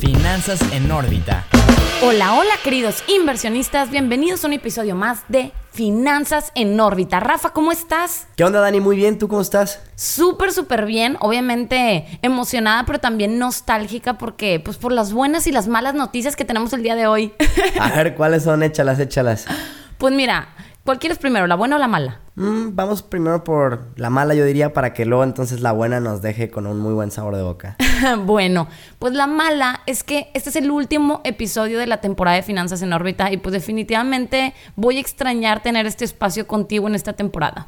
Finanzas en órbita. Hola, hola queridos inversionistas, bienvenidos a un episodio más de Finanzas en órbita. Rafa, ¿cómo estás? ¿Qué onda Dani? Muy bien, ¿tú cómo estás? Súper, súper bien, obviamente emocionada, pero también nostálgica porque pues por las buenas y las malas noticias que tenemos el día de hoy. A ver, ¿cuáles son? Échalas, échalas. Pues mira, ¿cuál quieres primero, la buena o la mala? Mm, vamos primero por la mala, yo diría, para que luego entonces la buena nos deje con un muy buen sabor de boca. bueno, pues la mala es que este es el último episodio de la temporada de Finanzas en órbita y pues definitivamente voy a extrañar tener este espacio contigo en esta temporada.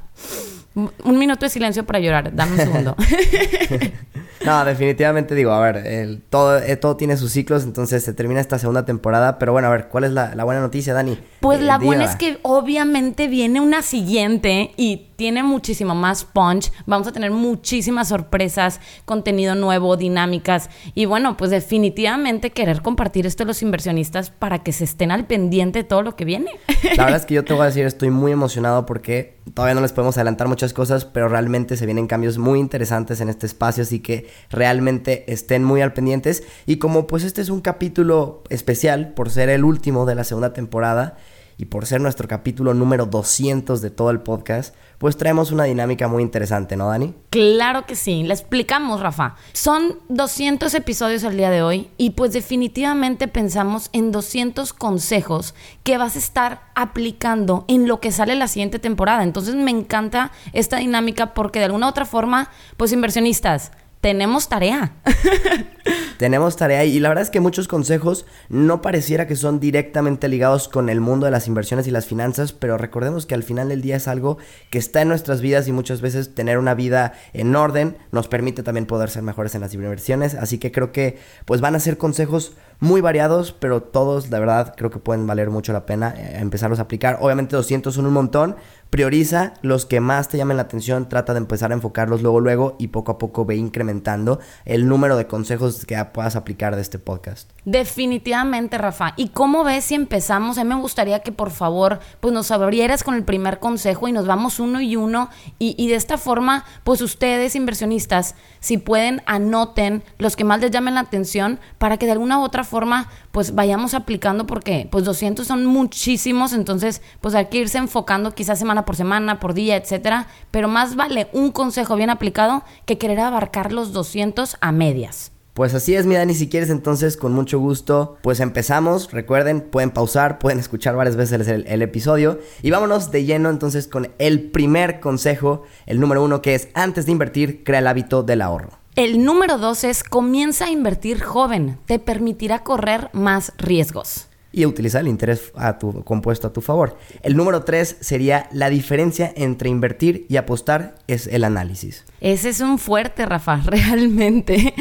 Un minuto de silencio para llorar, dame un segundo. no, definitivamente digo, a ver, todo, eh, todo tiene sus ciclos, entonces se termina esta segunda temporada, pero bueno, a ver, ¿cuál es la, buena noticia, Dani? Pues la buena es que obviamente viene una siguiente y tiene muchísimo más punch. Vamos a tener muchísimas sorpresas, contenido nuevo, dinámicas. Y bueno, pues definitivamente querer compartir esto a los inversionistas para que se estén al pendiente de todo lo que viene. La verdad es que yo te voy a decir, estoy muy emocionado porque todavía no les podemos adelantar muchas cosas, pero realmente se vienen cambios muy interesantes en este espacio, así que realmente estén muy al pendientes. Y como pues este es un capítulo especial por ser el último de la segunda temporada, y por ser nuestro capítulo número 200 de todo el podcast, pues traemos una dinámica muy interesante, ¿no, Dani? Claro que sí, le explicamos, Rafa. Son 200 episodios al día de hoy y pues definitivamente pensamos en 200 consejos que vas a estar aplicando en lo que sale la siguiente temporada. Entonces me encanta esta dinámica porque de alguna u otra forma, pues inversionistas, tenemos tarea. tenemos tarea y la verdad es que muchos consejos no pareciera que son directamente ligados con el mundo de las inversiones y las finanzas, pero recordemos que al final del día es algo que está en nuestras vidas y muchas veces tener una vida en orden nos permite también poder ser mejores en las inversiones, así que creo que pues van a ser consejos muy variados, pero todos de verdad creo que pueden valer mucho la pena eh, empezarlos a aplicar. Obviamente 200 son un montón, prioriza los que más te llamen la atención, trata de empezar a enfocarlos luego, luego y poco a poco ve incrementando el número de consejos que puedas aplicar de este podcast. Definitivamente, Rafa. ¿Y cómo ves si empezamos? A mí me gustaría que por favor pues nos abrieras con el primer consejo y nos vamos uno y uno y, y de esta forma pues ustedes inversionistas si pueden anoten los que más les llamen la atención para que de alguna u otra forma pues vayamos aplicando porque pues 200 son muchísimos, entonces pues hay que irse enfocando quizás semana por semana, por día, etcétera, pero más vale un consejo bien aplicado que querer abarcar los 200 a medias. Pues así es, mi Dani, si quieres entonces con mucho gusto, pues empezamos. Recuerden, pueden pausar, pueden escuchar varias veces el, el, episodio. Y vámonos de lleno entonces con el primer consejo, el número uno, que es antes de invertir, crea el hábito del ahorro. El número dos es comienza a invertir joven, te permitirá correr más riesgos y utilizar el interés a tu, compuesto a tu favor. El número tres sería la diferencia entre invertir y apostar es el análisis. Ese es un fuerte, Rafa, realmente.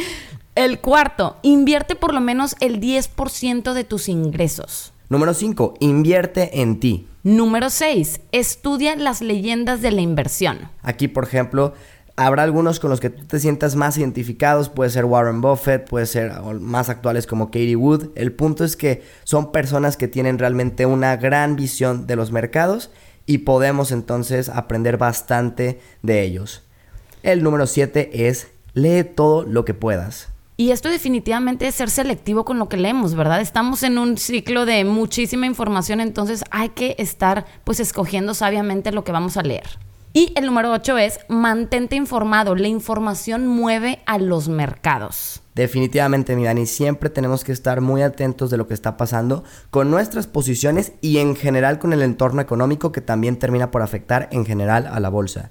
El cuarto, invierte por lo menos el 10% de tus ingresos. Número 5, invierte en ti. Número 6, estudia las leyendas de la inversión. Aquí, por ejemplo, Habrá algunos con los que tú te sientas más identificados, puede ser Warren Buffett, puede ser más actuales como Katie Wood. El punto es que son personas que tienen realmente una gran visión de los mercados y podemos entonces aprender bastante de ellos. El número 7 es lee todo lo que puedas. Y esto definitivamente es ser selectivo con lo que leemos, ¿verdad? Estamos en un ciclo de muchísima información, entonces hay que estar pues escogiendo sabiamente lo que vamos a leer. Y el número 8 es mantente informado. La información mueve a los mercados. Definitivamente, mi Dani, siempre tenemos que estar muy atentos de lo que está pasando con nuestras posiciones y en general con el entorno económico que también termina por afectar en general a la bolsa.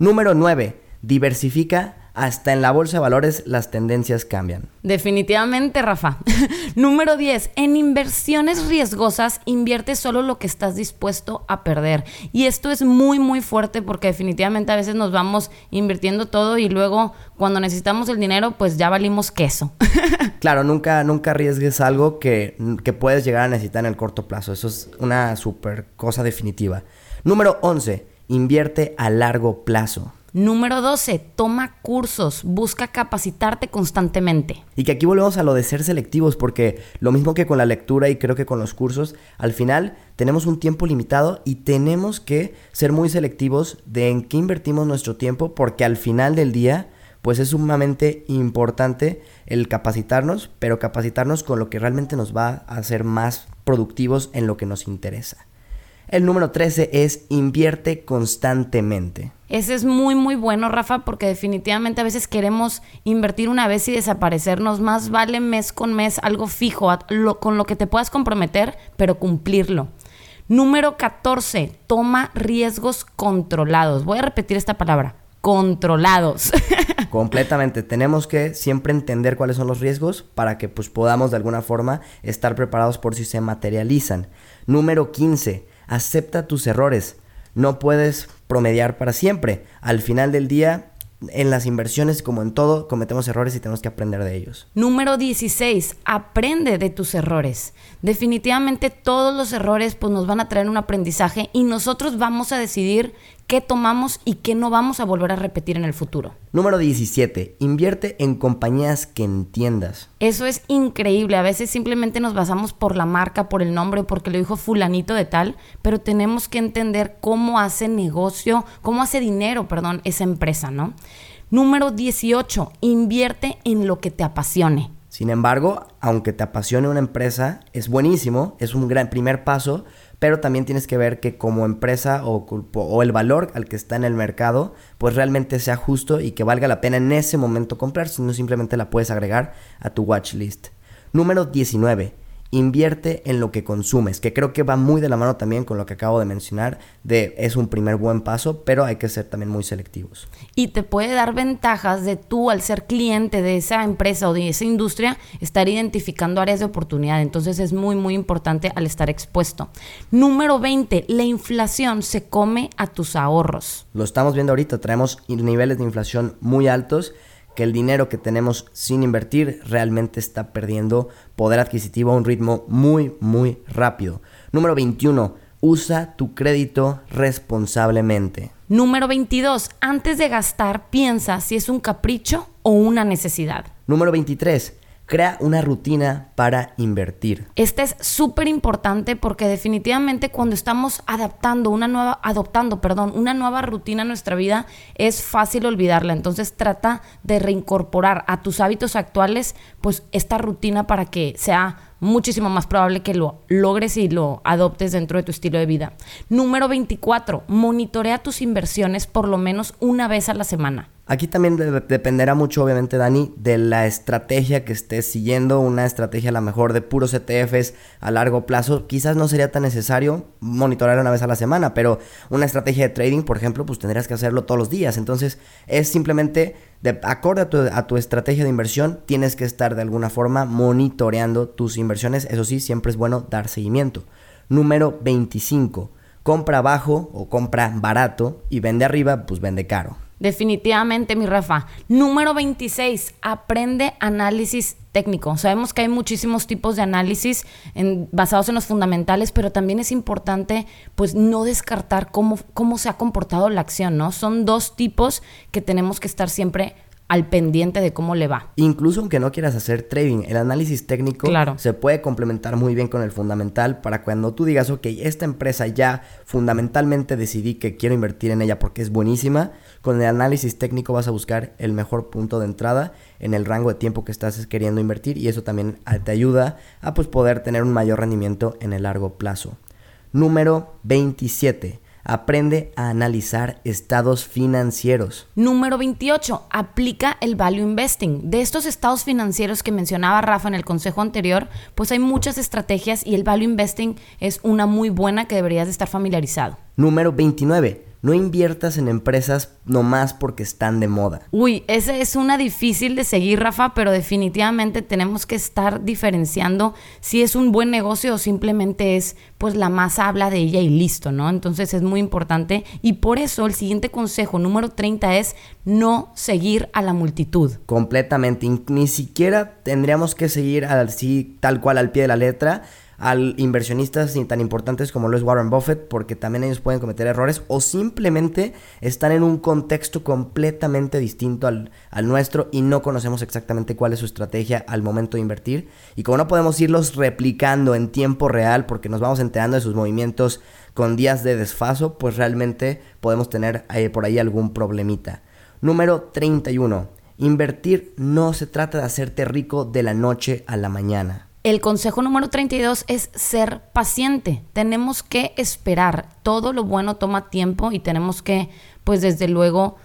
Número 9. Diversifica hasta en la bolsa de valores las tendencias cambian. Definitivamente, Rafa. Número 10. En inversiones riesgosas invierte solo lo que estás dispuesto a perder. Y esto es muy, muy fuerte porque definitivamente a veces nos vamos invirtiendo todo y luego cuando necesitamos el dinero, pues ya valimos queso. claro, nunca, nunca arriesgues algo que, que puedes llegar a necesitar en el corto plazo. Eso es una super cosa definitiva. Número 11. Invierte a largo plazo. Número 12, toma cursos, busca capacitarte constantemente. Y que aquí volvemos a lo de ser selectivos, porque lo mismo que con la lectura y creo que con los cursos, al final tenemos un tiempo limitado y tenemos que ser muy selectivos de en qué invertimos nuestro tiempo, porque al final del día pues es sumamente importante el capacitarnos, pero capacitarnos con lo que realmente nos va a hacer más productivos en lo que nos interesa. El número 13 es invierte constantemente. Ese es muy, muy bueno, Rafa, porque definitivamente a veces queremos invertir una vez y desaparecernos. Más vale mes con mes algo fijo, con lo que te puedas comprometer, pero cumplirlo. Número 14, toma riesgos controlados. Voy a repetir esta palabra, controlados. Completamente. Tenemos que siempre entender cuáles son los riesgos para que pues, podamos de alguna forma estar preparados por si se materializan. Número 15. Acepta tus errores. No puedes promediar para siempre. Al final del día en las inversiones, como en todo, cometemos errores y tenemos que aprender de ellos. Número 16, aprende de tus errores. Definitivamente todos los errores pues, nos van a traer un aprendizaje y nosotros vamos a decidir qué tomamos y qué no vamos a volver a repetir en el futuro. Número 17, invierte en compañías que entiendas. Eso es increíble. A veces simplemente nos basamos por la marca, por el nombre, porque lo dijo fulanito de tal, pero tenemos que entender cómo hace negocio, cómo hace dinero, perdón, esa empresa, ¿no? Número 18, invierte en lo que te apasione. Sin embargo, aunque te apasione una empresa, es buenísimo, es un gran primer paso, pero también tienes que ver que como empresa o, o, el valor al que está en el mercado, pues realmente sea justo y que valga la pena en ese momento comprar, si no simplemente la puedes agregar a tu watch list. Número 19 invierte en lo que consumes, que creo que va muy de la mano también con lo que acabo de mencionar, de es un primer buen paso, pero hay que ser también muy selectivos. Y te puede dar ventajas de tú al ser cliente de esa empresa o de esa industria, estar identificando áreas de oportunidad, entonces es muy muy importante al estar expuesto. Número 20, la inflación se come a tus ahorros. Lo estamos viendo ahorita, traemos niveles de inflación muy altos que el dinero que tenemos sin invertir realmente está perdiendo poder adquisitivo a un ritmo muy, muy rápido. Número 21. Usa tu crédito responsablemente. Número 22. Antes de gastar, piensa si es un capricho o una necesidad. Número 23. Crea una rutina para invertir. Este es súper importante porque definitivamente cuando estamos adaptando una nueva, adoptando, perdón, una nueva rutina en nuestra vida, es fácil olvidarla. Entonces trata de reincorporar a tus hábitos actuales, pues esta rutina para que sea muchísimo más probable que lo logres y lo adoptes dentro de tu estilo de vida. Número 24, monitorea tus inversiones por lo menos una vez a la semana. Aquí también dependerá mucho, obviamente, Dani, de la estrategia que estés siguiendo. Una estrategia a lo mejor de puros ETFs a largo plazo. Quizás no sería tan necesario monitorear una vez a la semana, pero una estrategia de trading, por ejemplo, pues tendrías que hacerlo todos los días. Entonces, es simplemente, de, acorde a tu, a tu estrategia de inversión, tienes que estar de alguna forma monitoreando tus inversiones. Eso sí, siempre es bueno dar seguimiento. Número 25. Compra bajo o compra barato y vende arriba, pues vende caro. Definitivamente, mi Rafa. Número 26, aprende análisis técnico. Sabemos que hay muchísimos tipos de análisis basados en los fundamentales, pero también es importante pues no descartar cómo, cómo se ha comportado la acción, ¿no? Son dos tipos que tenemos que estar siempre al pendiente de cómo le va. Incluso aunque no quieras hacer trading, el análisis técnico se puede complementar muy bien con el fundamental para cuando tú digas, ok, esta empresa ya fundamentalmente decidí que quiero invertir en ella porque es buenísima, con el análisis técnico vas a buscar el mejor punto de entrada en el rango de tiempo que estás queriendo invertir y eso también ah, te ayuda a pues, poder tener un mayor rendimiento en el largo plazo. Número 27 Aprende a analizar estados financieros. Número 28. Aplica el value investing. De estos estados financieros que mencionaba Rafa en el consejo anterior, pues hay muchas estrategias y el value investing es una muy buena que deberías de estar familiarizado. Número 29 no inviertas en empresas nomás porque están de moda. Uy, esa es una difícil de seguir, Rafa, pero definitivamente tenemos que estar diferenciando si es un buen negocio o simplemente es, pues la masa habla de ella y listo, ¿no? Entonces es muy importante y por eso el siguiente consejo número 30 es no seguir a la multitud. Completamente, ni siquiera tendríamos que seguir así tal cual al pie de la letra al inversionistas tan importantes como lo es Warren Buffett, porque también ellos pueden cometer errores o simplemente están en un contexto completamente distinto al, al, nuestro y no conocemos exactamente cuál es su estrategia al momento de invertir. Y como no podemos irlos replicando en tiempo real porque nos vamos enterando de sus movimientos con días de desfaso, pues realmente podemos tener eh, por ahí algún problemita. Número 31 Invertir no se trata de hacerte rico de la noche a la mañana. El consejo número 32 es ser paciente. Tenemos que esperar. Todo lo bueno toma tiempo y tenemos que, pues desde luego,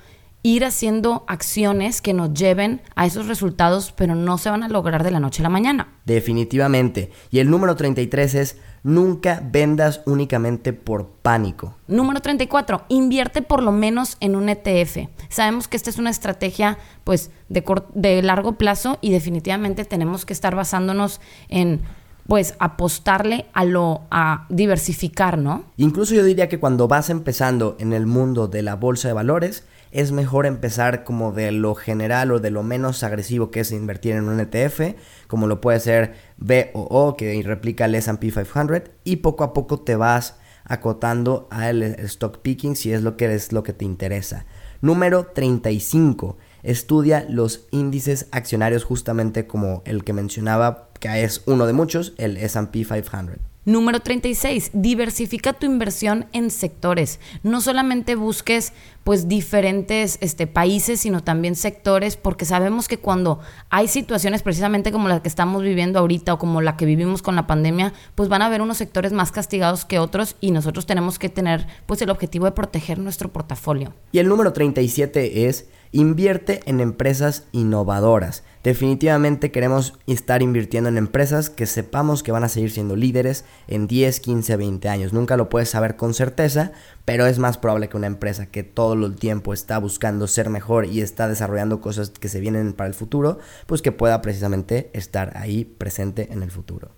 ir haciendo acciones que nos lleven a esos resultados, pero no se van a lograr de la noche a la mañana. Definitivamente. Y el número 33 es nunca vendas únicamente por pánico. Número 34, invierte por lo menos en un ETF. Sabemos que esta es una estrategia pues de, de largo plazo y definitivamente tenemos que estar basándonos en pues apostarle a lo a diversificar, ¿no? Incluso yo diría que cuando vas empezando en el mundo de la bolsa de valores, es mejor empezar como de lo general o de lo menos agresivo que es invertir en un ETF, como lo puede ser BOO, que replica el S&P 500, y poco a poco te vas acotando al stock picking si es lo que es lo que te interesa. Número 35. Estudia los índices accionarios justamente como el que mencionaba, que es uno de muchos, el S&P 500. Número 36, diversifica tu inversión en sectores. No solamente busques pues diferentes este, países, sino también sectores, porque sabemos que cuando hay situaciones precisamente como la que estamos viviendo ahorita o como la que vivimos con la pandemia, pues van a haber unos sectores más castigados que otros y nosotros tenemos que tener pues el objetivo de proteger nuestro portafolio. Y el número 37 es Invierte en empresas innovadoras. Definitivamente queremos estar invirtiendo en empresas que sepamos que van a seguir siendo líderes en 10, 15, 20 años. Nunca lo puedes saber con certeza, pero es más probable que una empresa que todo el tiempo está buscando ser mejor y está desarrollando cosas que se vienen para el futuro, pues que pueda precisamente estar ahí presente en el futuro.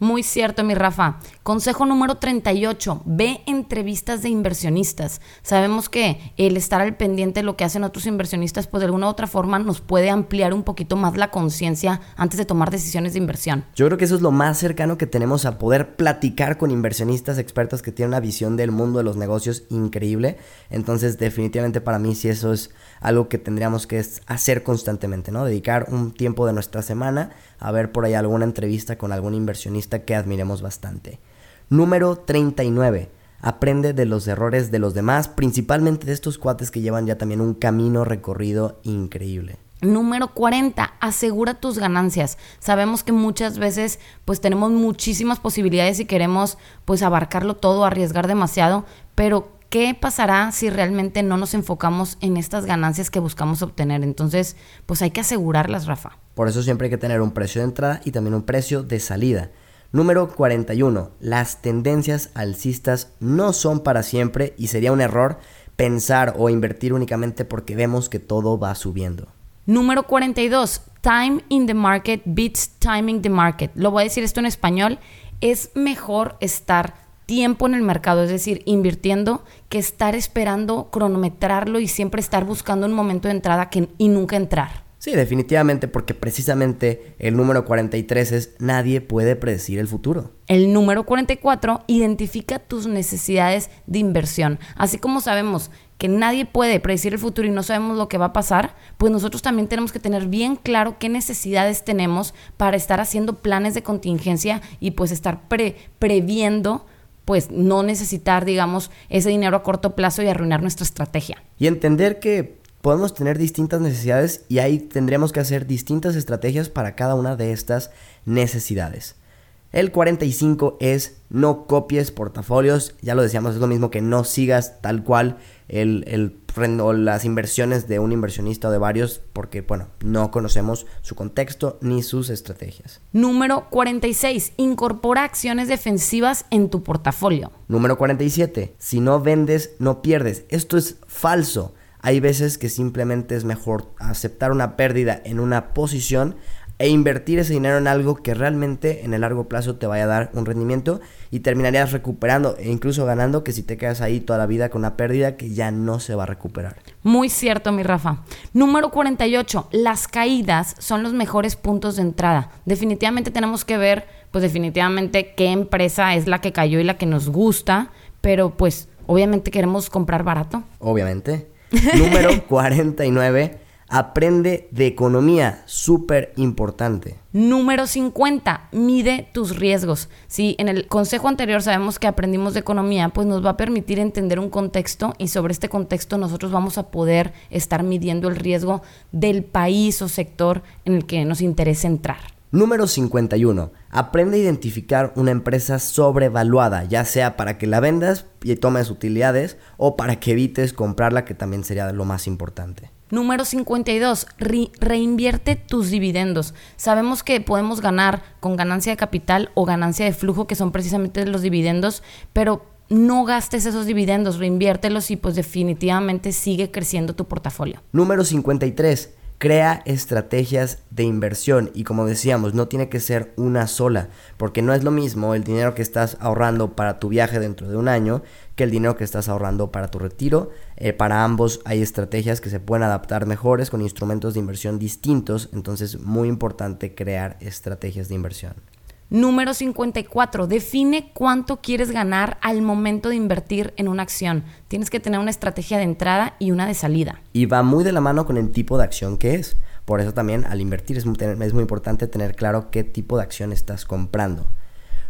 Muy cierto, mi Rafa. Consejo número 38. Ve entrevistas de inversionistas. Sabemos que el estar al pendiente de lo que hacen otros inversionistas, pues de alguna u otra forma nos puede ampliar un poquito más la conciencia antes de tomar decisiones de inversión. Yo creo que eso es lo más cercano que tenemos a poder platicar con inversionistas expertos que tienen una visión del mundo de los negocios increíble. Entonces, definitivamente para mí sí eso es algo que tendríamos que hacer constantemente, ¿no? Dedicar un tiempo de nuestra semana a ver por ahí alguna entrevista con algún inversionista que admiremos bastante. Número 39. Aprende de los errores de los demás, principalmente de estos cuates que llevan ya también un camino recorrido increíble. Número 40, asegura tus ganancias. Sabemos que muchas veces pues tenemos muchísimas posibilidades y queremos pues abarcarlo todo, arriesgar demasiado, pero ¿qué pasará si realmente no nos enfocamos en estas ganancias que buscamos obtener? Entonces, pues hay que asegurarlas, Rafa. Por eso siempre hay que tener un precio de entrada y también un precio de salida. Número 41. Las tendencias alcistas no son para siempre y sería un error pensar o invertir únicamente porque vemos que todo va subiendo. Número 42. Time in the market beats timing the market. Lo voy a decir esto en español. Es mejor estar tiempo en el mercado, es decir, invirtiendo, que estar esperando cronometrarlo y siempre estar buscando un momento de entrada que, y nunca entrar. Sí, definitivamente, porque precisamente el número 43 es nadie puede predecir el futuro. El número 44 identifica tus necesidades de inversión. Así como sabemos que nadie puede predecir el futuro y no sabemos lo que va a pasar, pues nosotros también tenemos que tener bien claro qué necesidades tenemos para estar haciendo planes de contingencia y pues estar previendo pues no necesitar, digamos, ese dinero a corto plazo y arruinar nuestra estrategia. Y entender que podemos tener distintas necesidades y ahí tendremos que hacer distintas estrategias para cada una de estas necesidades. El 45 es no copies portafolios, ya lo decíamos, es lo mismo que no sigas tal cual el, el o las inversiones de un inversionista o de varios porque, bueno, no conocemos su contexto ni sus estrategias. Número 46. Incorpora acciones defensivas en tu portafolio. Número 47. Si no vendes, no pierdes. Esto es falso. Hay veces que simplemente es mejor aceptar una pérdida en una posición e invertir ese dinero en algo que realmente en el largo plazo te vaya a dar un rendimiento y terminarías recuperando e incluso ganando que si te quedas ahí toda la vida con una pérdida que ya no se va a recuperar. Muy cierto, mi Rafa. Número 48. Las caídas son los mejores puntos de entrada. Definitivamente tenemos que ver, pues definitivamente qué empresa es la que cayó y la que nos gusta, pero pues obviamente queremos comprar barato. Obviamente. Número 49 Aprende de economía, súper importante. Número 50, mide tus riesgos. Si en el consejo anterior sabemos que aprendimos de economía, pues nos va a permitir entender un contexto y sobre este contexto nosotros vamos a poder estar midiendo el riesgo del país o sector en el que nos interesa entrar. Número 51. Aprende a identificar una empresa sobrevaluada, ya sea para que la vendas y tomes utilidades o para que evites comprarla, que también sería lo más importante. Número 52, reinvierte tus dividendos. Sabemos que podemos ganar con ganancia de capital o ganancia de flujo, que son precisamente los dividendos, pero no gastes esos dividendos, reinviértelos y pues definitivamente sigue creciendo tu portafolio. Número 53, Crea estrategias de inversión y como decíamos, no tiene que ser una sola, porque no es lo mismo el dinero que estás ahorrando para tu viaje dentro de un año que el dinero que estás ahorrando para tu retiro. Eh, para ambos hay estrategias que se pueden adaptar mejores con instrumentos de inversión distintos, entonces muy importante crear estrategias de inversión. Número 54. Define cuánto quieres ganar al momento de invertir en una acción. Tienes que tener una estrategia de entrada y una de salida. Y va muy de la mano con el tipo de acción que es. Por eso también al invertir es muy, importante tener claro qué tipo de acción estás comprando.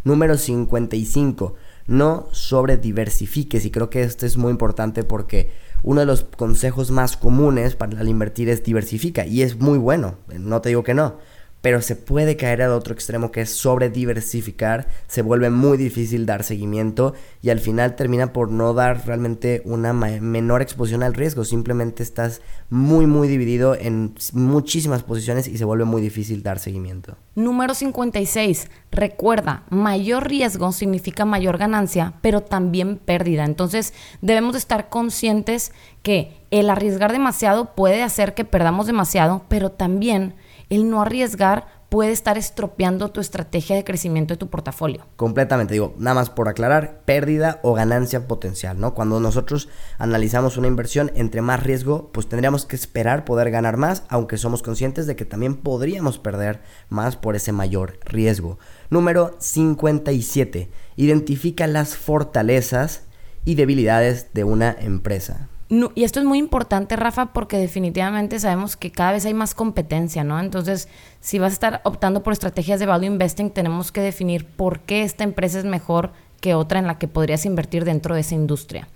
Número 55. No sobrediversifiques. Y creo que esto es muy importante porque uno de los consejos más comunes para al invertir es diversifica. Y es muy bueno. No te digo que no pero se puede caer al otro extremo que es sobre diversificar, se vuelve muy difícil dar seguimiento y al final termina por no dar realmente una menor exposición al riesgo, simplemente estás muy muy dividido en muchísimas posiciones y se vuelve muy difícil dar seguimiento. Número 56. Recuerda, mayor riesgo significa mayor ganancia, pero también pérdida. Entonces debemos estar conscientes que el arriesgar demasiado puede hacer que perdamos demasiado, pero también el no arriesgar puede estar estropeando tu estrategia de crecimiento de tu portafolio. Completamente, digo, nada más por aclarar, pérdida o ganancia potencial, ¿no? Cuando nosotros analizamos una inversión, entre más riesgo, pues tendríamos que esperar poder ganar más, aunque somos conscientes de que también podríamos perder más por ese mayor riesgo. Número 57. Identifica las fortalezas y debilidades de una empresa y esto es muy importante, Rafa, porque definitivamente sabemos que cada vez hay más competencia, ¿no? Entonces, si vas a estar optando por estrategias de value investing, tenemos que definir por qué esta empresa es mejor que otra en la que podrías invertir dentro de esa industria.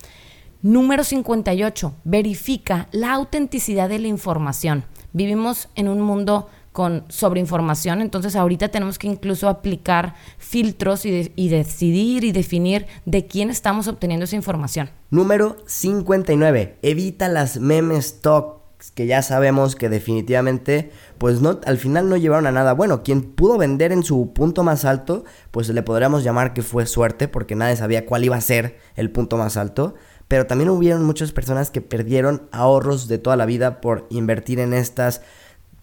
Número 58. Verifica la autenticidad de la información. Vivimos en un mundo con sobreinformación, entonces ahorita tenemos que incluso aplicar filtros y, decidir y definir de quién estamos obteniendo esa información. Número 59. Evita las memes stocks que ya sabemos que definitivamente pues no al final no llevaron a nada bueno. Quien pudo vender en su punto más alto, pues le podríamos llamar que fue suerte porque nadie sabía cuál iba a ser el punto más alto, pero también hubieron muchas personas que perdieron ahorros de toda la vida por invertir en estas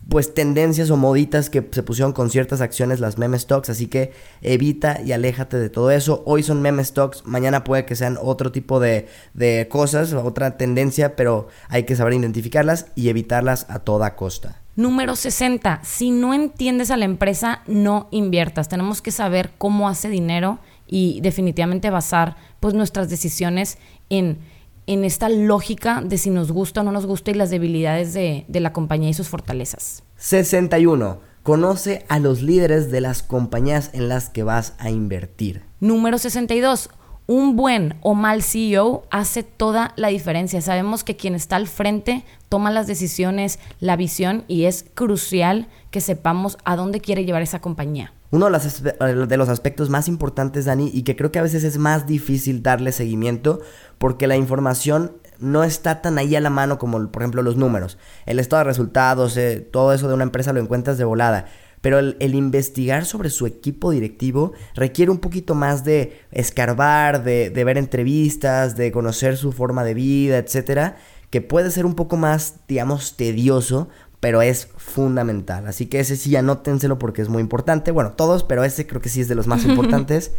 pues tendencias o moditas que se pusieron con ciertas acciones las meme stocks, así que evita y aléjate de todo eso. Hoy son meme stocks, mañana puede que sean otro tipo de, de cosas, otra tendencia, pero hay que saber identificarlas y evitarlas a toda costa. Número 60. Si no entiendes a la empresa, no inviertas. Tenemos que saber cómo hace dinero y definitivamente basar pues nuestras decisiones en en esta lógica de si nos gusta o no nos gusta y las debilidades de, de la compañía y sus fortalezas. 61. Conoce a los líderes de las compañías en las que vas a invertir. Número 62 un buen o mal CEO hace toda la diferencia. Sabemos que quien está al frente toma las decisiones, la visión y es crucial que sepamos a dónde quiere llevar esa compañía. Uno de los aspectos más importantes, Dani, y que creo que a veces es más difícil darle seguimiento porque la información no está tan ahí a la mano como, por ejemplo, los números. El estado de resultados, eh, todo eso de una empresa lo encuentras de volada pero el, investigar sobre su equipo directivo requiere un poquito más de escarbar, de, ver entrevistas, de conocer su forma de vida, etcétera, que puede ser un poco más, digamos, tedioso, pero es fundamental. Así que ese sí anótenselo porque es muy importante. Bueno, todos, pero ese creo que sí es de los más importantes.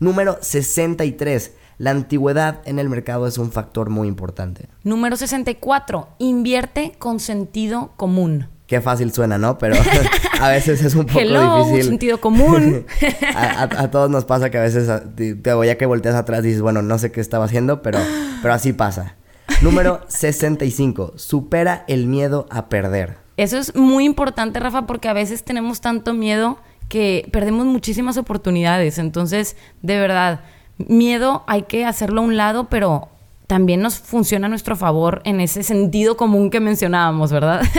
Número 63. La antigüedad en el mercado es un factor muy importante. Número 64. Invierte con sentido común. Qué fácil suena, ¿no? Pero a veces es un poco Hello, difícil. sentido común. a, todos nos pasa que a veces, te, ya que volteas atrás dices, bueno, no sé qué estaba haciendo, pero, pero así pasa. Número 65. Supera el miedo a perder. Eso es muy importante, Rafa, porque a veces tenemos tanto miedo que perdemos muchísimas oportunidades. Entonces, de verdad, miedo hay que hacerlo a un lado, pero también nos funciona a nuestro favor en ese sentido común que mencionábamos, ¿verdad?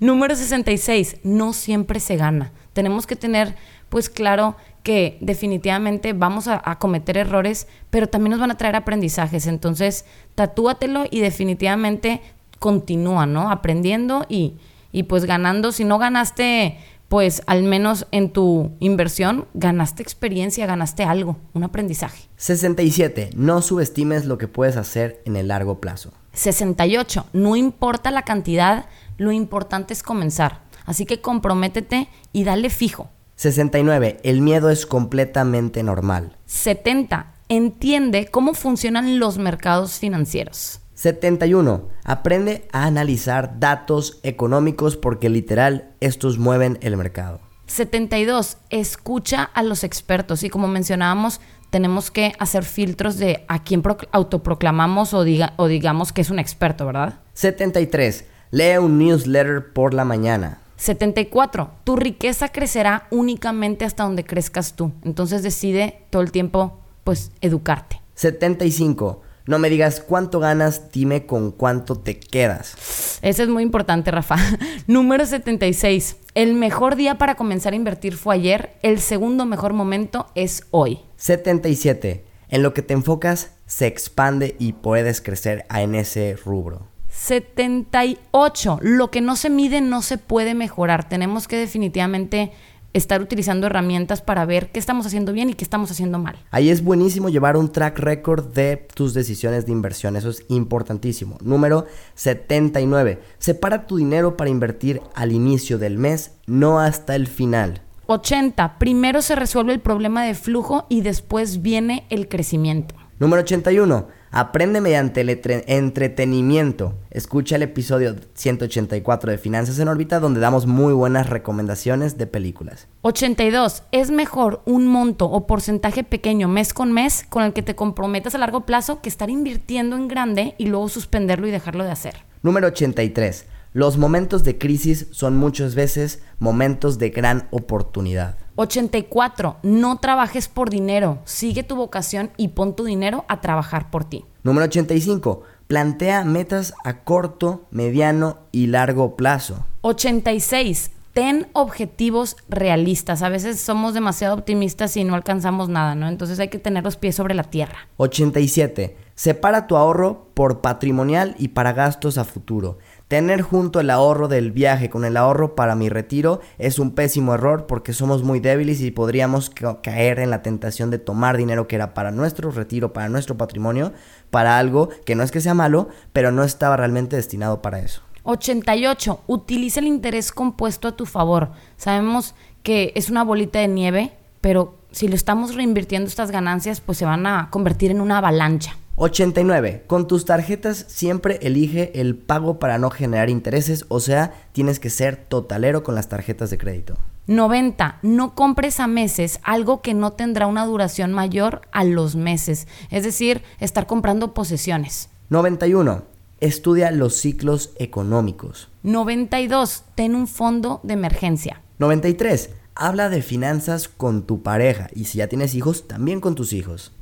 Número 66. No siempre se gana. Tenemos que tener, pues claro, que definitivamente vamos a, a, cometer errores, pero también nos van a traer aprendizajes. Entonces, tatúatelo y definitivamente continúa, ¿no? Aprendiendo y, y pues ganando. Si no ganaste, pues al menos en tu inversión, ganaste experiencia, ganaste algo, un aprendizaje. 67. No subestimes lo que puedes hacer en el largo plazo. 68. No importa la cantidad, lo importante es comenzar. Así que comprométete y dale fijo. 69. El miedo es completamente normal. 70. Entiende cómo funcionan los mercados financieros. 71. Aprende a analizar datos económicos porque literal estos mueven el mercado. 72. Escucha a los expertos y como mencionábamos, tenemos que hacer filtros de a quién autoproclamamos o, diga, o digamos que es un experto, ¿verdad? 73. Lee un newsletter por la mañana. 74. Tu riqueza crecerá únicamente hasta donde crezcas tú. Entonces decide todo el tiempo, pues, educarte. 75. No me digas cuánto ganas, dime con cuánto te quedas. Ese es muy importante, Rafa. Número 76. El mejor día para comenzar a invertir fue ayer. El segundo mejor momento es hoy. 77. En lo que te enfocas se expande y puedes crecer en ese rubro. 78. Lo que no se mide no se puede mejorar. Tenemos que definitivamente estar utilizando herramientas para ver qué estamos haciendo bien y qué estamos haciendo mal. Ahí es buenísimo llevar un track record de tus decisiones de inversión, eso es importantísimo. Número 79. Separa tu dinero para invertir al inicio del mes, no hasta el final. 80. Primero se resuelve el problema de flujo y después viene el crecimiento. Número 81. Aprende mediante el entretenimiento. Escucha el episodio 184 de Finanzas en órbita donde damos muy buenas recomendaciones de películas. 82. Es mejor un monto o porcentaje pequeño mes con mes con el que te comprometas a largo plazo que estar invirtiendo en grande y luego suspenderlo y dejarlo de hacer. Número 83. Los momentos de crisis son muchas veces momentos de gran oportunidad. 84. No trabajes por dinero. Sigue tu vocación y pon tu dinero a trabajar por ti. Número 85. Plantea metas a corto, mediano y largo plazo. 86. Ten objetivos realistas. A veces somos demasiado optimistas y no alcanzamos nada, ¿no? Entonces hay que tener los pies sobre la tierra. 87. Separa tu ahorro por patrimonial y para gastos a futuro. Tener junto el ahorro del viaje con el ahorro para mi retiro es un pésimo error porque somos muy débiles y podríamos caer en la tentación de tomar dinero que era para nuestro retiro, para nuestro patrimonio, para algo que no es que sea malo, pero no estaba realmente destinado para eso. 88. Utiliza el interés compuesto a tu favor. Sabemos que es una bolita de nieve, pero si lo estamos reinvirtiendo estas ganancias, pues se van a convertir en una avalancha. 89. Con tus tarjetas siempre elige el pago para no generar intereses, o sea, tienes que ser totalero con las tarjetas de crédito. 90. No compres a meses algo que no tendrá una duración mayor a los meses, es decir, estar comprando posesiones. 91. Estudia los ciclos económicos. 92. Ten un fondo de emergencia. 93 habla de finanzas con tu pareja y si ya tienes hijos, también con tus hijos.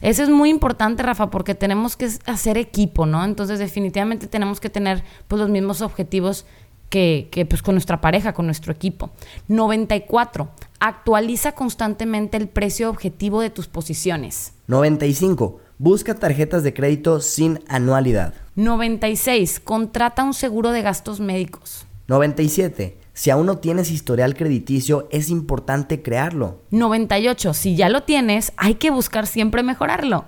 Eso es muy importante, Rafa, porque tenemos que hacer equipo, ¿no? Entonces definitivamente tenemos que tener pues, los mismos objetivos que, que pues, con nuestra pareja, con nuestro equipo. 94. Actualiza constantemente el precio objetivo de tus posiciones. 95. Busca tarjetas de crédito sin anualidad. 96. Contrata un seguro de gastos médicos. 97. Si aún no tienes historial crediticio, es importante crearlo. 98. Si ya lo tienes, hay que buscar siempre mejorarlo.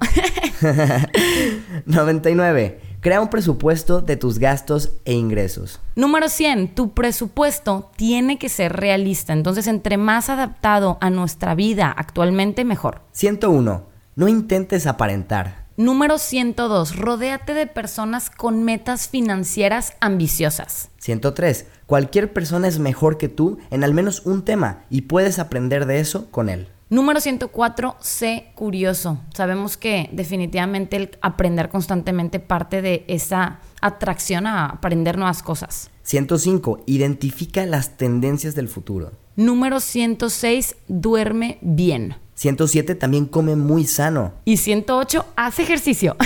99. Crea un presupuesto de tus gastos e ingresos. Número 100. Tu presupuesto tiene que ser realista. Entonces, entre más adaptado a nuestra vida actualmente, mejor. 101. No intentes aparentar. Número 102. Rodéate de personas con metas financieras ambiciosas. 103. Cualquier persona es mejor que tú en al menos un tema y puedes aprender de eso con él. Número 104, sé curioso. Sabemos que definitivamente el aprender constantemente parte de esa atracción a aprender nuevas cosas. 105, identifica las tendencias del futuro. Número 106, duerme bien. 107 también come muy sano. Y 108 hace ejercicio.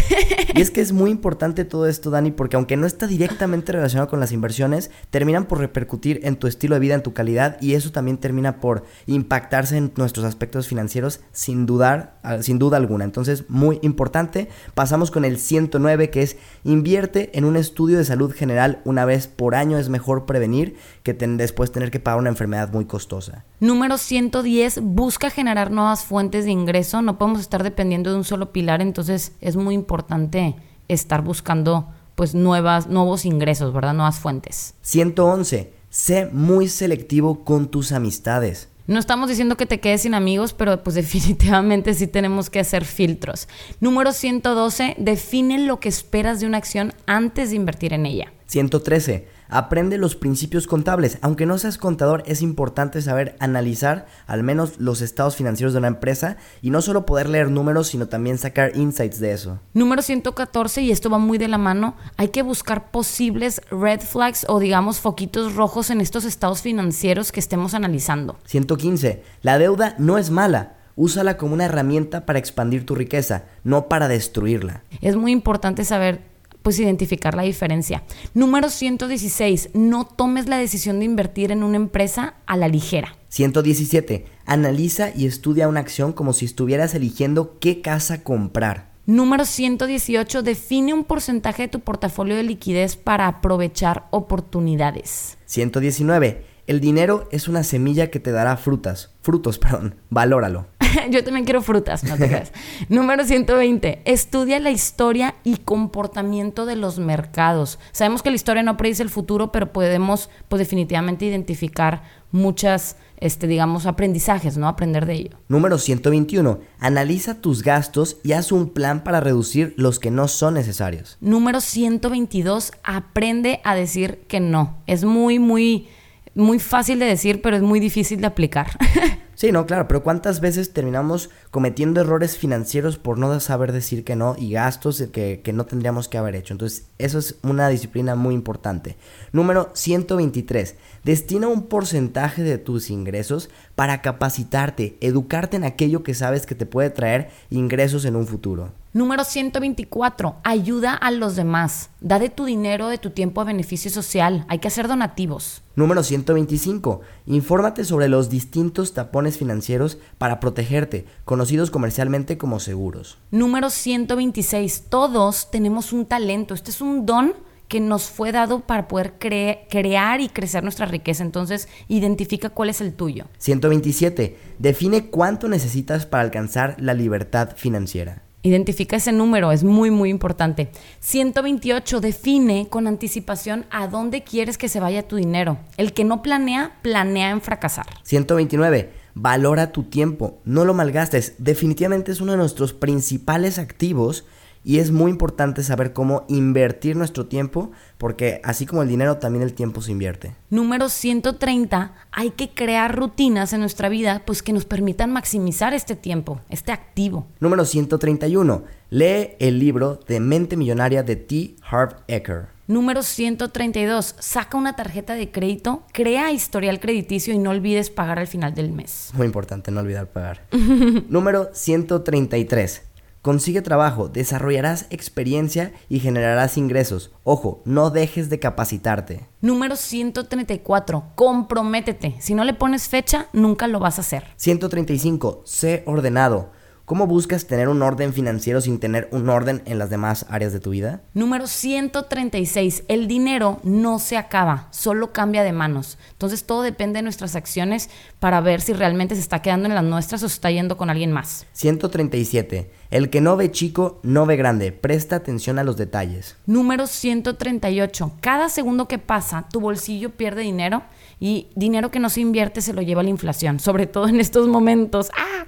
y es que es muy importante todo esto, Dani, porque aunque no está directamente relacionado con las inversiones, terminan por repercutir en tu estilo de vida, en tu calidad, y eso también termina por impactarse en nuestros aspectos financieros sin dudar, sin duda alguna. Entonces, muy importante. Pasamos con el 109, que es invierte en un estudio de salud general una vez por año. Es mejor prevenir que después tener que pagar una enfermedad muy costosa. Número 110, busca generar nuevas fuentes de ingreso, no podemos estar dependiendo de un solo pilar, entonces es muy importante estar buscando pues nuevas, nuevos ingresos, ¿verdad? Nuevas fuentes. 111. Sé muy selectivo con tus amistades. No estamos diciendo que te quedes sin amigos, pero pues definitivamente sí tenemos que hacer filtros. Número 112. Define lo que esperas de una acción antes de invertir en ella. 113. Aprende los principios contables. Aunque no seas contador, es importante saber analizar al menos los estados financieros de una empresa y no solo poder leer números, sino también sacar insights de eso. Número 114, y esto va muy de la mano, hay que buscar posibles red flags o digamos foquitos rojos en estos estados financieros que estemos analizando. 115. La deuda no es mala. Úsala como una herramienta para expandir tu riqueza, no para destruirla. Es muy importante saber pues identificar la diferencia. Número 116, no tomes la decisión de invertir en una empresa a la ligera. 117, analiza y estudia una acción como si estuvieras eligiendo qué casa comprar. Número 118, define un porcentaje de tu portafolio de liquidez para aprovechar oportunidades. 119, el dinero es una semilla que te dará frutas, frutos, perdón, valóralo. Yo también quiero frutas, no te creas. Número 120. Estudia la historia y comportamiento de los mercados. Sabemos que la historia no predice el futuro, pero podemos, pues definitivamente identificar muchas, este, digamos, aprendizajes, ¿no? Aprender de ello. Número 121. Analiza tus gastos y haz un plan para reducir los que no son necesarios. Número 122. Aprende a decir que no. Es muy, muy, muy fácil de decir, pero es muy difícil de aplicar. Sí, no, claro, pero ¿cuántas veces terminamos cometiendo errores financieros por no saber decir que no y gastos que, que, no tendríamos que haber hecho? Entonces, eso es una disciplina muy importante. Número 123. Destina un porcentaje de tus ingresos para capacitarte, educarte en aquello que sabes que te puede traer ingresos en un futuro. Número 124. Ayuda a los demás. Da de tu dinero, de tu tiempo a beneficio social. Hay que hacer donativos. Número 125. Infórmate sobre los distintos tapones financieros para protegerte, conocidos comercialmente como seguros. Número 126. Todos tenemos un talento. Este es un don que nos fue dado para poder crear y crecer nuestra riqueza. Entonces, identifica cuál es el tuyo. 127. Define cuánto necesitas para alcanzar la libertad financiera. Identifica ese número, es muy, muy importante. 128, define con anticipación a dónde quieres que se vaya tu dinero. El que no planea, planea en fracasar. 129, valora tu tiempo, no lo malgastes. Definitivamente es uno de nuestros principales activos y es muy importante saber cómo invertir nuestro tiempo, porque así como el dinero, también el tiempo se invierte. Número 130, hay que crear rutinas en nuestra vida pues que nos permitan maximizar este tiempo, este activo. Número 131, lee el libro de Mente Millonaria de T. Harv Eker. Número 132, saca una tarjeta de crédito, crea historial crediticio y no olvides pagar al final del mes. Muy importante, no olvidar pagar. Número 133 Consigue trabajo, desarrollarás experiencia y generarás ingresos. Ojo, no dejes de capacitarte. Número 134. Comprométete. Si no le pones fecha, nunca lo vas a hacer. 135. Sé ordenado. ¿Cómo buscas tener un orden financiero sin tener un orden en las demás áreas de tu vida? Número 136. El dinero no se acaba, solo cambia de manos. Entonces todo depende de nuestras acciones para ver si realmente se está quedando en las nuestras o se está yendo con alguien más. 137. El que no ve chico, no ve grande. Presta atención a los detalles. Número 138. Cada segundo que pasa, tu bolsillo pierde dinero y dinero que no se invierte se lo lleva la inflación, sobre todo en estos momentos. ¡Ah!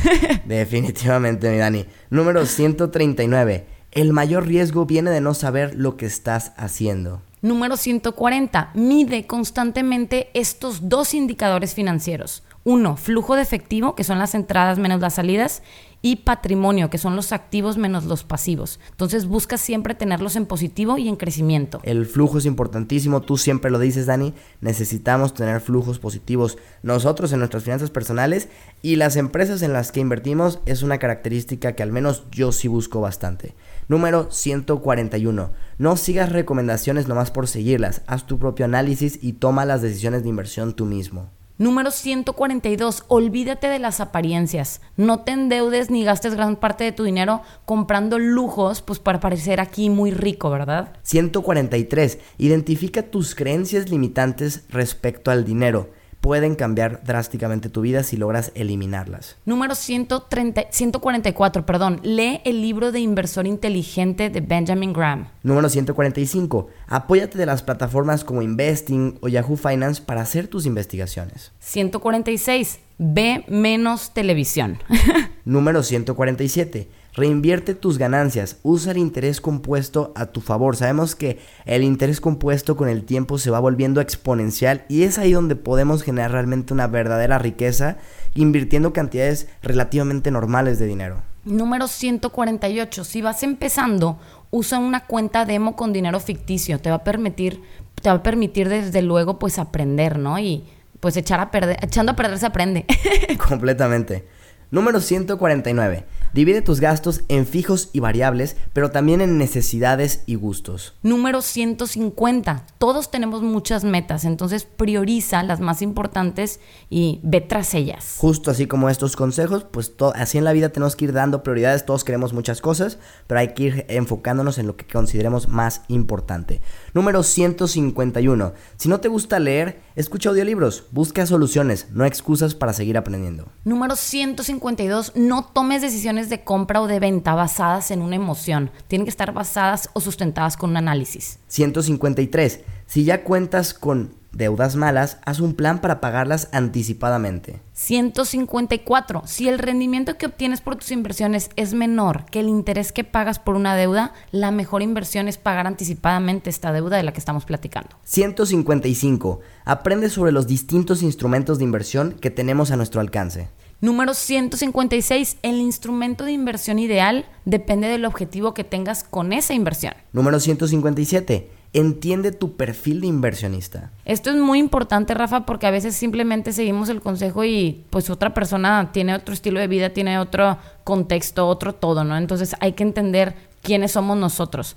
Definitivamente, mi Dani. Número 139. El mayor riesgo viene de no saber lo que estás haciendo. Número 140. Mide constantemente estos dos indicadores financieros. Uno, flujo de efectivo, que son las entradas menos las salidas, y patrimonio, que son los activos menos los pasivos. Entonces busca siempre tenerlos en positivo y en crecimiento. El flujo es importantísimo, tú siempre lo dices, Dani, necesitamos tener flujos positivos. Nosotros en nuestras finanzas personales y las empresas en las que invertimos es una característica que al menos yo sí busco bastante. Número 141. No sigas recomendaciones nomás por seguirlas, haz tu propio análisis y toma las decisiones de inversión tú mismo. Número 142, olvídate de las apariencias. No te endeudes ni gastes gran parte de tu dinero comprando lujos, pues para parecer aquí muy rico, ¿verdad? 143, identifica tus creencias limitantes respecto al dinero pueden cambiar drásticamente tu vida si logras eliminarlas. Número 130, 144, perdón. Lee el libro de Inversor Inteligente de Benjamin Graham. Número 145. Apóyate de las plataformas como Investing o Yahoo Finance para hacer tus investigaciones. 146. Ve menos televisión. Número 147. Reinvierte tus ganancias, usa el interés compuesto a tu favor. Sabemos que el interés compuesto con el tiempo se va volviendo exponencial y es ahí donde podemos generar realmente una verdadera riqueza invirtiendo cantidades relativamente normales de dinero. Número 148. Si vas empezando, usa una cuenta demo con dinero ficticio. Te va a permitir, te va a permitir desde luego pues aprender, ¿no? Y pues echar a perder, echando a perder se aprende. Completamente. Número 149. Divide tus gastos en fijos y variables, pero también en necesidades y gustos. Número 150. Todos tenemos muchas metas, entonces prioriza las más importantes y ve tras ellas. Justo así como estos consejos, pues así en la vida tenemos que ir dando prioridades, todos queremos muchas cosas, pero hay que ir enfocándonos en lo que consideremos más importante. Número 151. Si no te gusta leer, escucha audiolibros, busca soluciones, no excusas para seguir aprendiendo. Número 151 52, no tomes decisiones de compra o de venta basadas en una emoción. Tienen que estar basadas o sustentadas con un análisis. 153. Si ya cuentas con deudas malas, haz un plan para pagarlas anticipadamente. 154. Si el rendimiento que obtienes por tus inversiones es menor que el interés que pagas por una deuda, la mejor inversión es pagar anticipadamente esta deuda de la que estamos platicando. 155. Aprende sobre los distintos instrumentos de inversión que tenemos a nuestro alcance. Número 156. El instrumento de inversión ideal depende del objetivo que tengas con esa inversión. Número 157. Entiende tu perfil de inversionista. Esto es muy importante, Rafa, porque a veces simplemente seguimos el consejo y pues otra persona tiene otro estilo de vida, tiene otro contexto, otro todo, ¿no? Entonces hay que entender quiénes somos nosotros.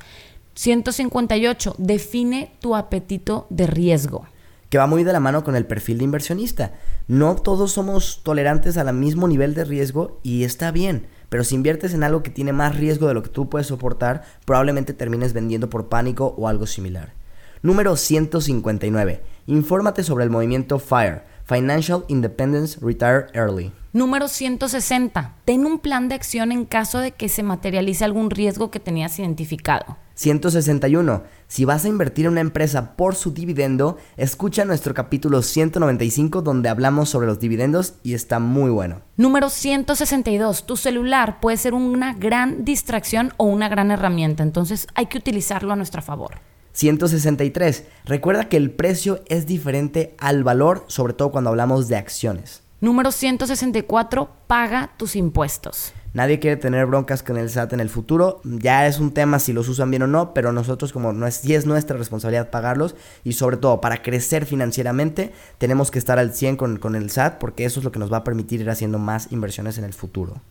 158. Define tu apetito de riesgo que va muy de la mano con el perfil de inversionista. No todos somos tolerantes al mismo nivel de riesgo y está bien, pero si inviertes en algo que tiene más riesgo de lo que tú puedes soportar, probablemente termines vendiendo por pánico o algo similar. Número 159. Infórmate sobre el movimiento FIRE, Financial Independence Retire Early. Número 160. Ten un plan de acción en caso de que se materialice algún riesgo que tenías identificado. 161. Si vas a invertir en una empresa por su dividendo, escucha nuestro capítulo 195 donde hablamos sobre los dividendos y está muy bueno. Número 162. Tu celular puede ser una gran distracción o una gran herramienta, entonces hay que utilizarlo a nuestro favor. 163. Recuerda que el precio es diferente al valor, sobre todo cuando hablamos de acciones. Número 164. Paga tus impuestos. Nadie quiere tener broncas con el SAT en el futuro. Ya es un tema si los usan bien o no, pero nosotros como no es, es nuestra responsabilidad pagarlos y sobre todo para crecer financieramente tenemos que estar al 100 con, con el SAT porque eso es lo que nos va a permitir ir haciendo más inversiones en el futuro.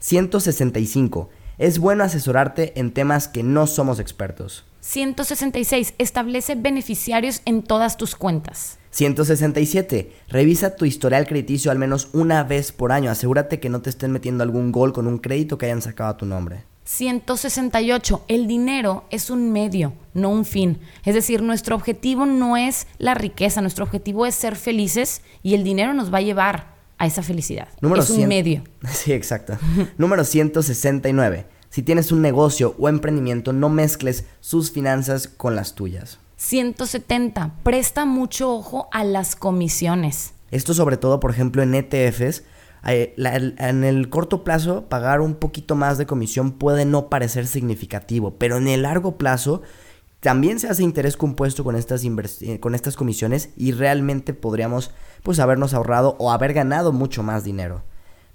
165. Es bueno asesorarte en temas que no somos expertos. 166. Establece beneficiarios en todas tus cuentas. 167. Revisa tu historial crediticio al menos una vez por año. Asegúrate que no te estén metiendo algún gol con un crédito que hayan sacado a tu nombre. 168. El dinero es un medio, no un fin. Es decir, nuestro objetivo no es la riqueza, nuestro objetivo es ser felices y el dinero nos va a llevar a esa felicidad. Número es un medio. Sí, exacto. Número 169. Si tienes un negocio o emprendimiento, no mezcles sus finanzas con las tuyas. 170. Presta mucho ojo a las comisiones. Esto sobre todo, por ejemplo, en ETFs. Eh, en el corto plazo, pagar un poquito más de comisión puede no parecer significativo, pero en el largo plazo también se hace interés compuesto con estas, eh, con estas comisiones y realmente podríamos pues habernos ahorrado o haber ganado mucho más dinero.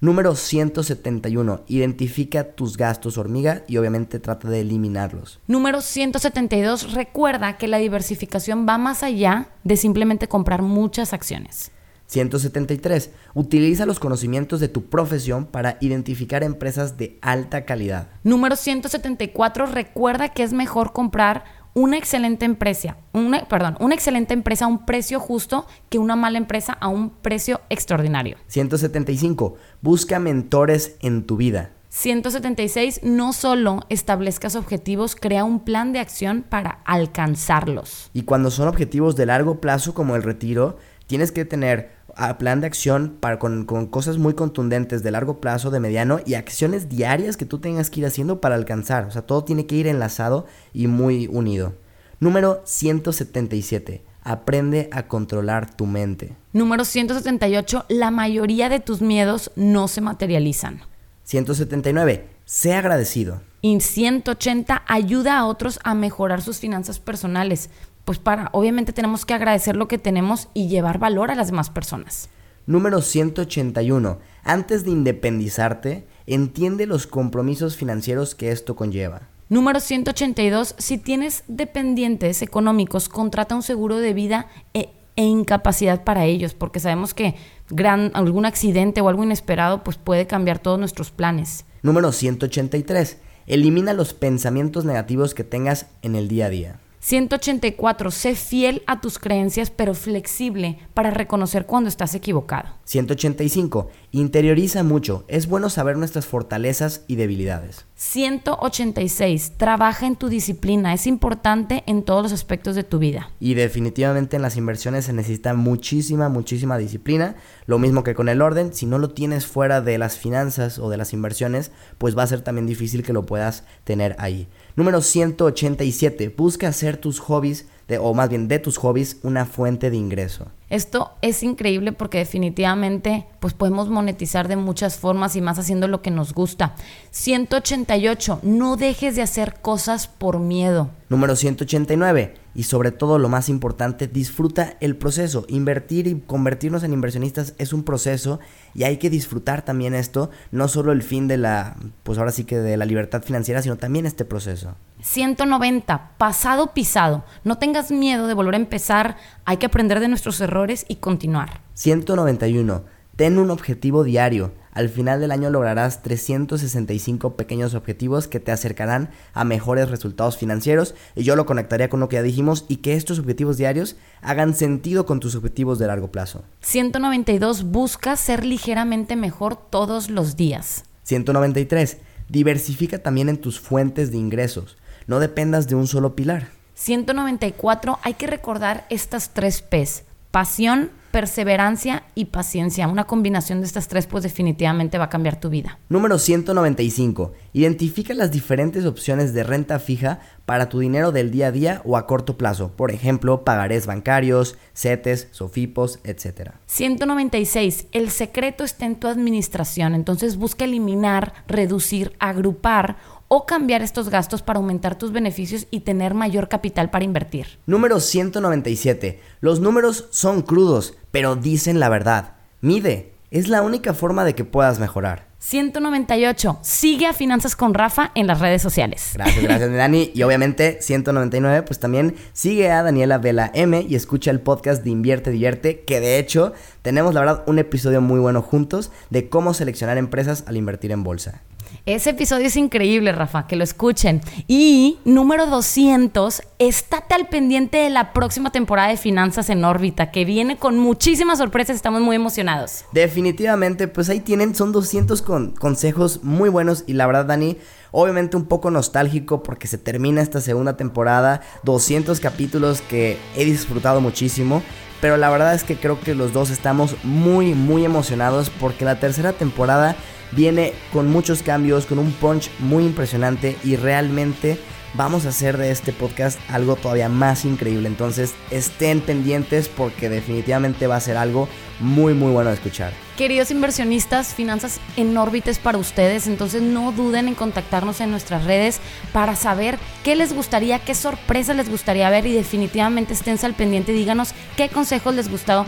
Número 171. Identifica tus gastos hormiga y obviamente trata de eliminarlos. Número 172. Recuerda que la diversificación va más allá de simplemente comprar muchas acciones. 173. Utiliza los conocimientos de tu profesión para identificar empresas de alta calidad. Número 174. Recuerda que es mejor comprar una excelente empresa, una, perdón, una excelente empresa a un precio justo que una mala empresa a un precio extraordinario. 175. Busca mentores en tu vida. 176. No solo establezcas objetivos, crea un plan de acción para alcanzarlos. Y cuando son objetivos de largo plazo como el retiro, tienes que tener a plan de acción para, con, con, cosas muy contundentes de largo plazo, de mediano y acciones diarias que tú tengas que ir haciendo para alcanzar. O sea, todo tiene que ir enlazado y muy unido. Número 177. Aprende a controlar tu mente. Número 178. La mayoría de tus miedos no se materializan. 179. Sé agradecido. Y 180. Ayuda a otros a mejorar sus finanzas personales pues para, obviamente tenemos que agradecer lo que tenemos y llevar valor a las demás personas. Número 181. Antes de independizarte, entiende los compromisos financieros que esto conlleva. Número 182. Si tienes dependientes económicos, contrata un seguro de vida e, e, incapacidad para ellos, porque sabemos que gran, algún accidente o algo inesperado pues puede cambiar todos nuestros planes. Número 183. Elimina los pensamientos negativos que tengas en el día a día. 184. Sé fiel a tus creencias, pero flexible para reconocer cuando estás equivocado. 185. Interioriza mucho. Es bueno saber nuestras fortalezas y debilidades. 186. Trabaja en tu disciplina. Es importante en todos los aspectos de tu vida. Y definitivamente en las inversiones se necesita muchísima, muchísima disciplina. Lo mismo que con el orden. Si no lo tienes fuera de las finanzas o de las inversiones, pues va a ser también difícil que lo puedas tener ahí. Número 187. Busca hacer tus hobbies, de, o más bien de tus hobbies, una fuente de ingreso. Esto es increíble porque definitivamente pues podemos monetizar de muchas formas y más haciendo lo que nos gusta. 188. No dejes de hacer cosas por miedo. Número 189. Y sobre todo lo más importante, disfruta el proceso. Invertir y convertirnos en inversionistas es un proceso y hay que disfrutar también esto, no solo el fin de la, pues ahora sí que de la libertad financiera, sino también este proceso. 190. Pasado pisado. No tengas miedo de volver a empezar. Hay que aprender de nuestros errores y continuar. 191. Ten un objetivo diario. Al final del año lograrás 365 pequeños objetivos que te acercarán a mejores resultados financieros y yo lo conectaría con lo que ya dijimos y que estos objetivos diarios hagan sentido con tus objetivos de largo plazo. 192. Busca ser ligeramente mejor todos los días. 193. Diversifica también en tus fuentes de ingresos. No dependas de un solo pilar. 194. Hay que recordar estas tres P's. Pasión, perseverancia y paciencia. Una combinación de estas tres pues definitivamente va a cambiar tu vida. Número 195. Identifica las diferentes opciones de renta fija para tu dinero del día a día o a corto plazo. Por ejemplo, pagarés bancarios, CETES, SOFIPOS, etc. 196. El secreto está en tu administración. Entonces busca eliminar, reducir, agrupar o cambiar estos gastos para aumentar tus beneficios y tener mayor capital para invertir. Número 197. Los números son crudos, pero dicen la verdad. Mide. Es la única forma de que puedas mejorar. 198. Sigue a Finanzas con Rafa en las redes sociales. Gracias, gracias, Dani. Y obviamente, 199, pues también sigue a Daniela Vela M y escucha el podcast de Invierte Divierte, que de hecho tenemos, la verdad, un episodio muy bueno juntos de cómo seleccionar empresas al invertir en bolsa. Ese episodio es increíble, Rafa, que lo escuchen. Y número 200, estate al pendiente de la próxima temporada de Finanzas en órbita, que viene con muchísimas sorpresas, estamos muy emocionados. Definitivamente, pues ahí tienen, son 200 consejos muy buenos y la verdad, Dani, obviamente un poco nostálgico porque se termina esta segunda temporada, 200 capítulos que he disfrutado muchísimo. Pero la verdad es que creo que los dos estamos muy, muy emocionados porque la tercera temporada viene con muchos cambios, con un punch muy impresionante y realmente vamos a hacer de este podcast algo todavía más increíble. Entonces estén pendientes porque definitivamente va a ser algo muy muy bueno de escuchar. Queridos inversionistas, finanzas en órbitas para ustedes, entonces no duden en contactarnos en nuestras redes para saber qué les gustaría, qué sorpresas les gustaría ver y definitivamente esténse al pendiente díganos qué consejos les gustó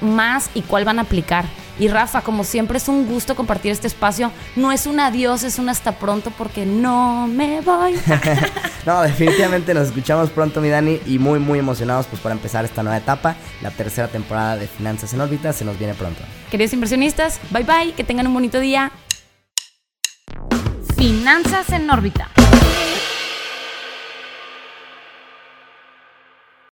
más y cuál van a aplicar. Y Rafa, como siempre es un gusto compartir este espacio. No es un adiós, es un hasta pronto porque no me voy. no, definitivamente nos escuchamos pronto, mi Dani, y muy, muy emocionados pues para empezar esta nueva etapa. La tercera temporada de Finanzas en órbita se nos viene pronto. Queridos inversionistas, bye bye, que tengan un bonito día. Finanzas en órbita.